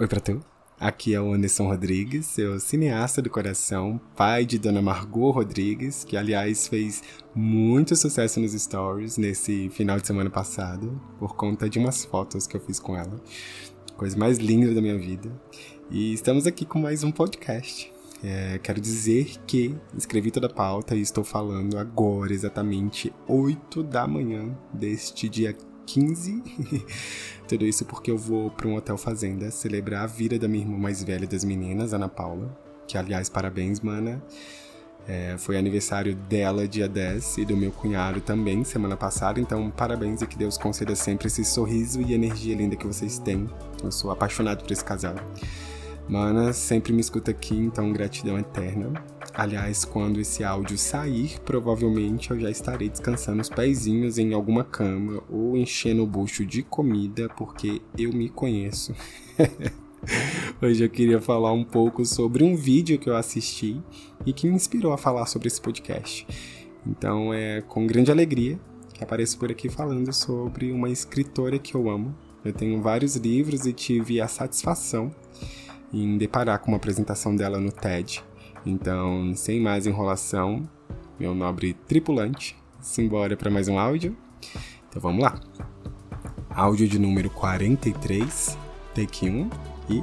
Oi pra tu. Aqui é o Anderson Rodrigues, seu cineasta do coração, pai de Dona Margot Rodrigues, que aliás fez muito sucesso nos stories nesse final de semana passado, por conta de umas fotos que eu fiz com ela. Coisa mais linda da minha vida. E estamos aqui com mais um podcast. É, quero dizer que escrevi toda a pauta e estou falando agora, exatamente 8 da manhã deste dia 15. Tudo isso porque eu vou para um hotel fazenda celebrar a vida da minha irmã mais velha das meninas, Ana Paula. Que, aliás, parabéns, mana. É, foi aniversário dela dia 10 e do meu cunhado também semana passada, então parabéns e que Deus conceda sempre esse sorriso e energia linda que vocês têm. Eu sou apaixonado por esse casal. Mana sempre me escuta aqui, então gratidão eterna. Aliás, quando esse áudio sair, provavelmente eu já estarei descansando os pezinhos em alguma cama ou enchendo o bucho de comida, porque eu me conheço. Hoje eu queria falar um pouco sobre um vídeo que eu assisti e que me inspirou a falar sobre esse podcast. Então é com grande alegria que apareço por aqui falando sobre uma escritora que eu amo. Eu tenho vários livros e tive a satisfação em deparar com uma apresentação dela no TED. Então, sem mais enrolação, meu nobre tripulante, simbora para mais um áudio. Então vamos lá. Áudio de número 43, take 1 e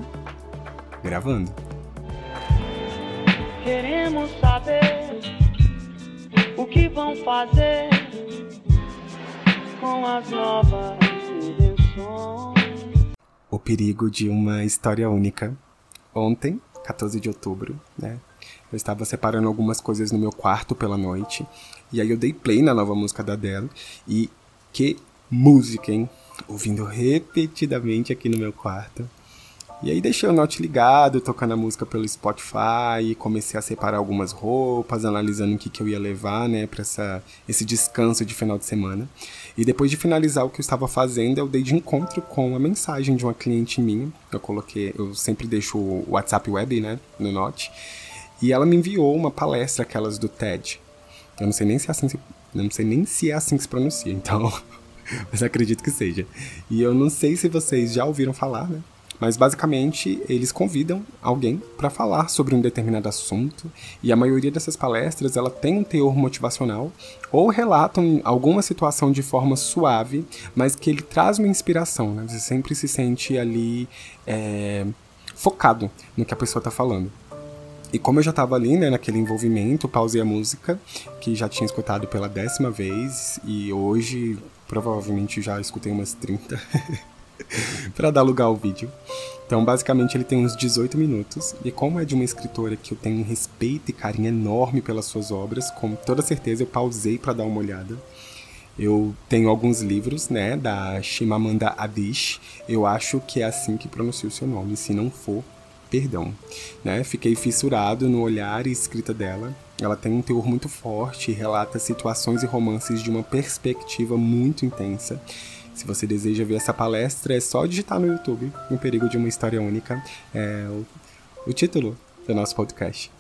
gravando. Queremos saber o que vão fazer com as novas invenções. O perigo de uma história única ontem, 14 de outubro, né? Eu estava separando algumas coisas no meu quarto pela noite. E aí eu dei play na nova música da Adele. E que música, hein? Ouvindo repetidamente aqui no meu quarto. E aí deixei o note ligado, tocando a música pelo Spotify, comecei a separar algumas roupas, analisando o que, que eu ia levar, né, para esse descanso de final de semana. E depois de finalizar o que eu estava fazendo, eu dei de encontro com a mensagem de uma cliente minha. Eu coloquei, eu sempre deixo o WhatsApp web, né, no note. E ela me enviou uma palestra aquelas do TED. Eu não sei nem se é assim, não sei nem se é assim que se pronuncia, então, mas acredito que seja. E eu não sei se vocês já ouviram falar, né? Mas basicamente eles convidam alguém para falar sobre um determinado assunto e a maioria dessas palestras ela tem um teor motivacional ou relatam alguma situação de forma suave, mas que ele traz uma inspiração. Né? Você sempre se sente ali é, focado no que a pessoa está falando. E como eu já estava ali, né, naquele envolvimento, pausei a música, que já tinha escutado pela décima vez, e hoje provavelmente já escutei umas 30. para dar lugar ao vídeo. Então, basicamente, ele tem uns 18 minutos, e como é de uma escritora que eu tenho um respeito e carinho enorme pelas suas obras, com toda certeza eu pausei para dar uma olhada. Eu tenho alguns livros, né, da Shimamanda Adichie. Eu acho que é assim que pronuncia o seu nome. Se não for, perdão. Né? Fiquei fissurado no olhar e escrita dela. Ela tem um teor muito forte e relata situações e romances de uma perspectiva muito intensa. Se você deseja ver essa palestra, é só digitar no YouTube O Perigo de uma História Única, é o, o título do nosso podcast.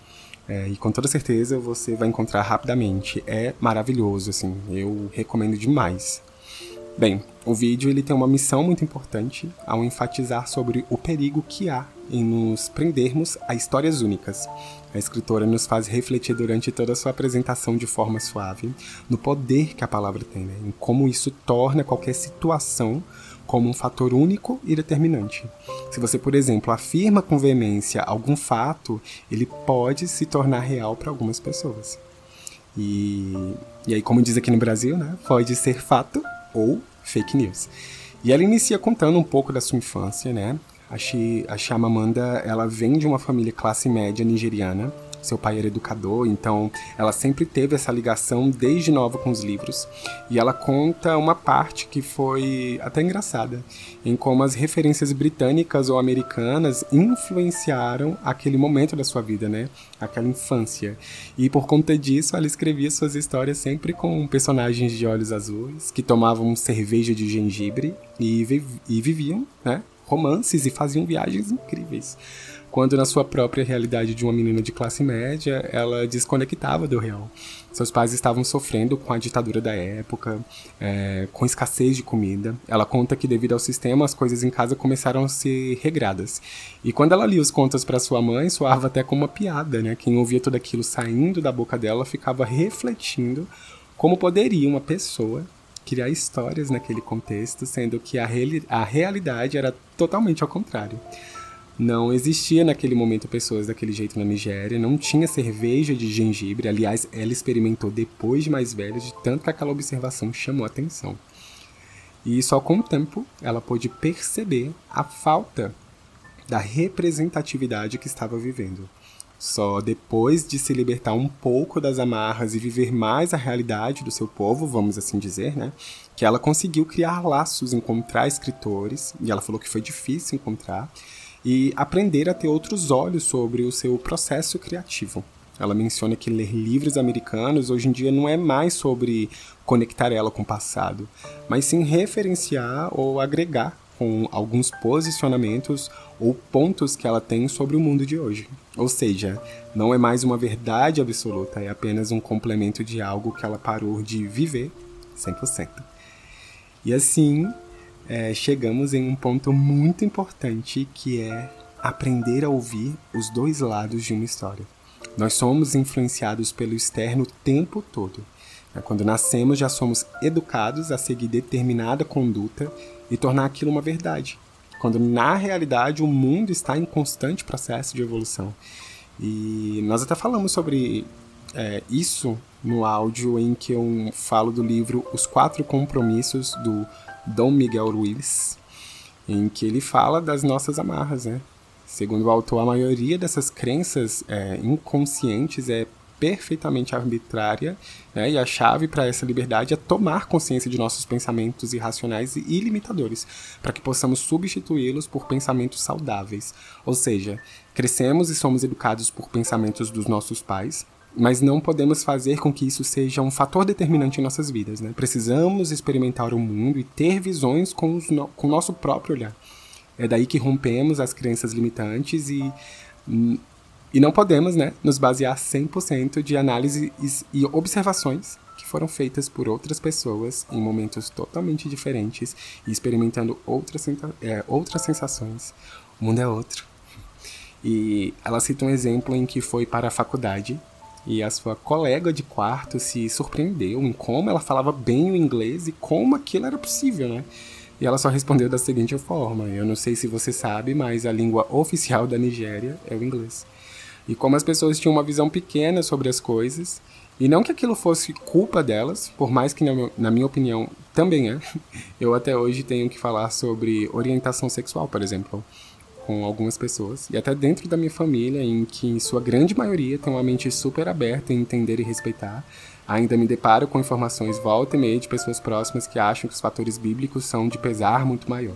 É, e com toda certeza você vai encontrar rapidamente. É maravilhoso, assim, eu recomendo demais. Bem, o vídeo ele tem uma missão muito importante ao enfatizar sobre o perigo que há em nos prendermos a histórias únicas. A escritora nos faz refletir durante toda a sua apresentação de forma suave no poder que a palavra tem, né? em como isso torna qualquer situação como um fator único e determinante. Se você, por exemplo, afirma com veemência algum fato, ele pode se tornar real para algumas pessoas. E, e aí, como diz aqui no Brasil, né, pode ser fato ou fake news. E ela inicia contando um pouco da sua infância, né? A, Shi, a ela vem de uma família classe média nigeriana. Seu pai era educador, então ela sempre teve essa ligação desde nova com os livros. E ela conta uma parte que foi até engraçada, em como as referências britânicas ou americanas influenciaram aquele momento da sua vida, né? Aquela infância. E por conta disso, ela escrevia suas histórias sempre com personagens de olhos azuis, que tomavam cerveja de gengibre e, e viviam, né? romances e faziam viagens incríveis. Quando na sua própria realidade de uma menina de classe média, ela desconectava do real. Seus pais estavam sofrendo com a ditadura da época, é, com escassez de comida. Ela conta que devido ao sistema as coisas em casa começaram a ser regradas. E quando ela lia os contos para sua mãe, soava até como uma piada, né? Quem ouvia tudo aquilo saindo da boca dela ficava refletindo como poderia uma pessoa criar histórias naquele contexto, sendo que a, reali a realidade era totalmente ao contrário. Não existia naquele momento pessoas daquele jeito na Nigéria, não tinha cerveja de gengibre, aliás, ela experimentou depois de mais velha, de tanto que aquela observação chamou atenção. E só com o tempo ela pôde perceber a falta da representatividade que estava vivendo. Só depois de se libertar um pouco das amarras e viver mais a realidade do seu povo, vamos assim dizer, né? Que ela conseguiu criar laços, encontrar escritores, e ela falou que foi difícil encontrar, e aprender a ter outros olhos sobre o seu processo criativo. Ela menciona que ler livros americanos hoje em dia não é mais sobre conectar ela com o passado, mas sim referenciar ou agregar com alguns posicionamentos ou pontos que ela tem sobre o mundo de hoje. Ou seja, não é mais uma verdade absoluta, é apenas um complemento de algo que ela parou de viver 100%. E assim, é, chegamos em um ponto muito importante que é aprender a ouvir os dois lados de uma história. Nós somos influenciados pelo externo o tempo todo. É, quando nascemos, já somos educados a seguir determinada conduta e tornar aquilo uma verdade. Quando na realidade o mundo está em constante processo de evolução. E nós até falamos sobre é, isso no áudio em que eu falo do livro Os Quatro Compromissos do Dom Miguel Ruiz, em que ele fala das nossas amarras, né? Segundo o autor, a maioria dessas crenças é, inconscientes é perfeitamente arbitrária, né? e a chave para essa liberdade é tomar consciência de nossos pensamentos irracionais e ilimitadores, para que possamos substituí-los por pensamentos saudáveis. Ou seja, crescemos e somos educados por pensamentos dos nossos pais, mas não podemos fazer com que isso seja um fator determinante em nossas vidas. Né? Precisamos experimentar o mundo e ter visões com, no com o nosso próprio olhar. É daí que rompemos as crenças limitantes e, e não podemos né, nos basear 100% de análises e observações que foram feitas por outras pessoas em momentos totalmente diferentes e experimentando outras, é, outras sensações. O mundo é outro. E ela cita um exemplo em que foi para a faculdade e a sua colega de quarto se surpreendeu em como ela falava bem o inglês e como aquilo era possível, né? E ela só respondeu da seguinte forma: Eu não sei se você sabe, mas a língua oficial da Nigéria é o inglês. E como as pessoas tinham uma visão pequena sobre as coisas, e não que aquilo fosse culpa delas, por mais que, na minha opinião, também é, eu até hoje tenho que falar sobre orientação sexual, por exemplo com algumas pessoas, e até dentro da minha família, em que em sua grande maioria tem uma mente super aberta em entender e respeitar, ainda me deparo com informações volta e meia de pessoas próximas que acham que os fatores bíblicos são de pesar muito maior.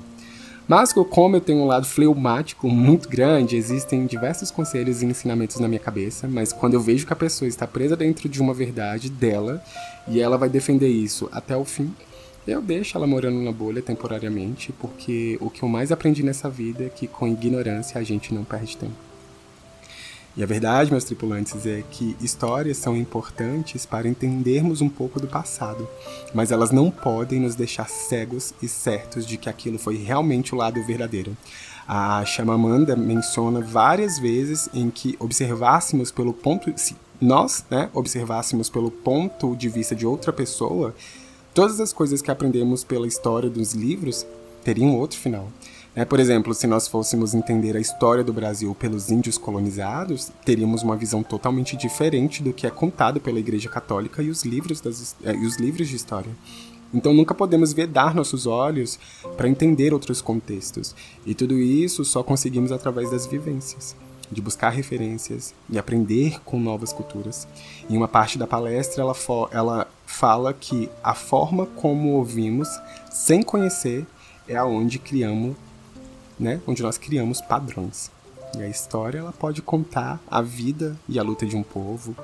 Mas como eu tenho um lado fleumático muito grande, existem diversos conselhos e ensinamentos na minha cabeça, mas quando eu vejo que a pessoa está presa dentro de uma verdade dela e ela vai defender isso até o fim, eu deixo ela morando na bolha temporariamente, porque o que eu mais aprendi nessa vida é que com ignorância a gente não perde tempo. E a verdade, meus tripulantes, é que histórias são importantes para entendermos um pouco do passado, mas elas não podem nos deixar cegos e certos de que aquilo foi realmente o lado verdadeiro. A Chamamanda menciona várias vezes em que observássemos pelo ponto, se nós, né, observássemos pelo ponto de vista de outra pessoa, Todas as coisas que aprendemos pela história dos livros teriam outro final. É, por exemplo, se nós fôssemos entender a história do Brasil pelos índios colonizados, teríamos uma visão totalmente diferente do que é contado pela Igreja Católica e os livros, das, é, e os livros de história. Então nunca podemos vedar nossos olhos para entender outros contextos. E tudo isso só conseguimos através das vivências de buscar referências e aprender com novas culturas. Em uma parte da palestra, ela, ela fala que a forma como ouvimos, sem conhecer, é aonde criamos, né, onde nós criamos padrões. E a história ela pode contar a vida e a luta de um povo,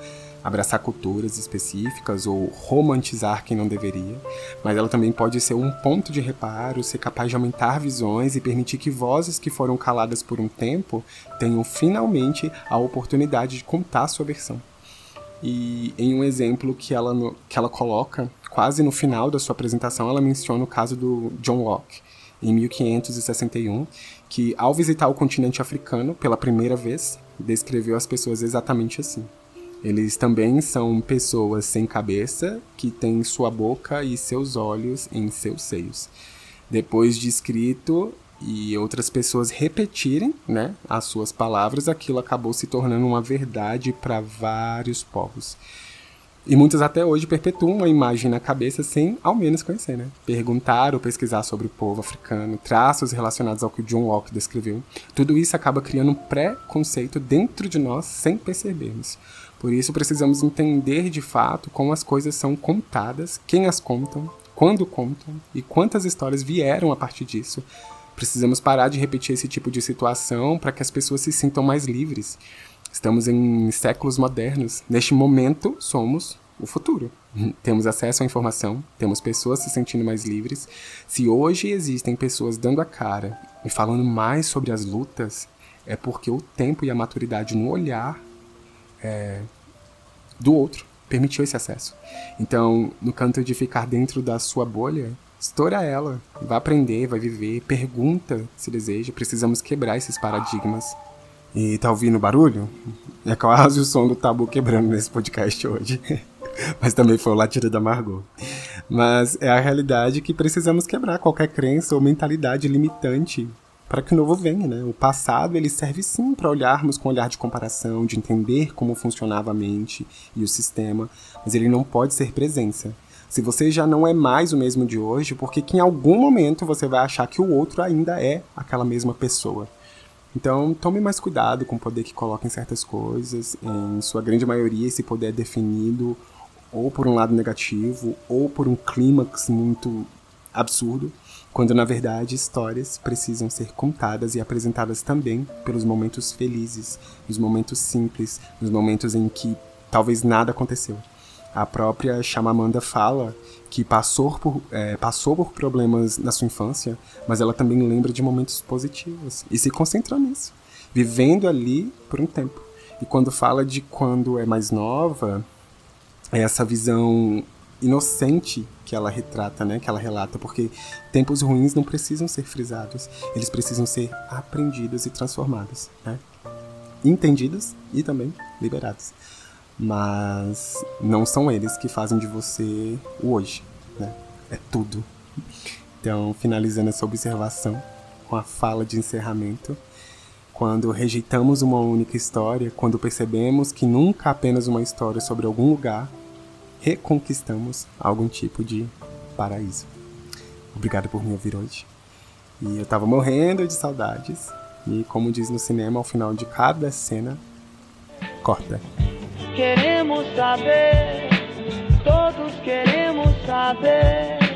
abraçar culturas específicas ou romantizar quem não deveria, mas ela também pode ser um ponto de reparo, ser capaz de aumentar visões e permitir que vozes que foram caladas por um tempo tenham finalmente a oportunidade de contar sua versão. E em um exemplo que ela, que ela coloca, quase no final da sua apresentação, ela menciona o caso do John Locke, em 1561, que ao visitar o continente africano pela primeira vez, descreveu as pessoas exatamente assim. Eles também são pessoas sem cabeça que têm sua boca e seus olhos em seus seios. Depois de escrito e outras pessoas repetirem né, as suas palavras, aquilo acabou se tornando uma verdade para vários povos. E muitos até hoje perpetuam a imagem na cabeça sem ao menos conhecer, né? Perguntar ou pesquisar sobre o povo africano, traços relacionados ao que John Locke descreveu. Tudo isso acaba criando um pré-conceito dentro de nós sem percebermos. Por isso precisamos entender de fato como as coisas são contadas, quem as contam, quando contam e quantas histórias vieram a partir disso. Precisamos parar de repetir esse tipo de situação para que as pessoas se sintam mais livres. Estamos em séculos modernos. Neste momento, somos o futuro. Temos acesso à informação, temos pessoas se sentindo mais livres. Se hoje existem pessoas dando a cara e falando mais sobre as lutas, é porque o tempo e a maturidade no olhar é, do outro permitiu esse acesso. Então, no canto de ficar dentro da sua bolha, estoura ela, vai aprender, vai viver, pergunta se deseja. Precisamos quebrar esses paradigmas e tá ouvindo barulho? É quase o som do tabu quebrando nesse podcast hoje. Mas também foi o latido da Margot. Mas é a realidade que precisamos quebrar qualquer crença ou mentalidade limitante para que o novo venha, né? O passado ele serve sim para olharmos com olhar de comparação, de entender como funcionava a mente e o sistema, mas ele não pode ser presença. Se você já não é mais o mesmo de hoje, porque que em algum momento você vai achar que o outro ainda é aquela mesma pessoa. Então, tome mais cuidado com o poder que coloca em certas coisas. Em sua grande maioria, esse poder é definido ou por um lado negativo ou por um clímax muito absurdo, quando na verdade histórias precisam ser contadas e apresentadas também pelos momentos felizes, nos momentos simples, nos momentos em que talvez nada aconteceu. A própria Chamamanda fala que passou por, é, passou por problemas na sua infância, mas ela também lembra de momentos positivos e se concentra nisso, vivendo ali por um tempo. E quando fala de quando é mais nova, é essa visão inocente que ela retrata, né, que ela relata, porque tempos ruins não precisam ser frisados, eles precisam ser aprendidos e transformados, né? entendidos e também liberados mas não são eles que fazem de você o hoje, né? É tudo. Então, finalizando essa observação com a fala de encerramento, quando rejeitamos uma única história, quando percebemos que nunca apenas uma história sobre algum lugar, reconquistamos algum tipo de paraíso. Obrigado por me ouvir hoje. E eu tava morrendo de saudades. E como diz no cinema, ao final de cada cena, corta. Queremos saber, todos queremos saber.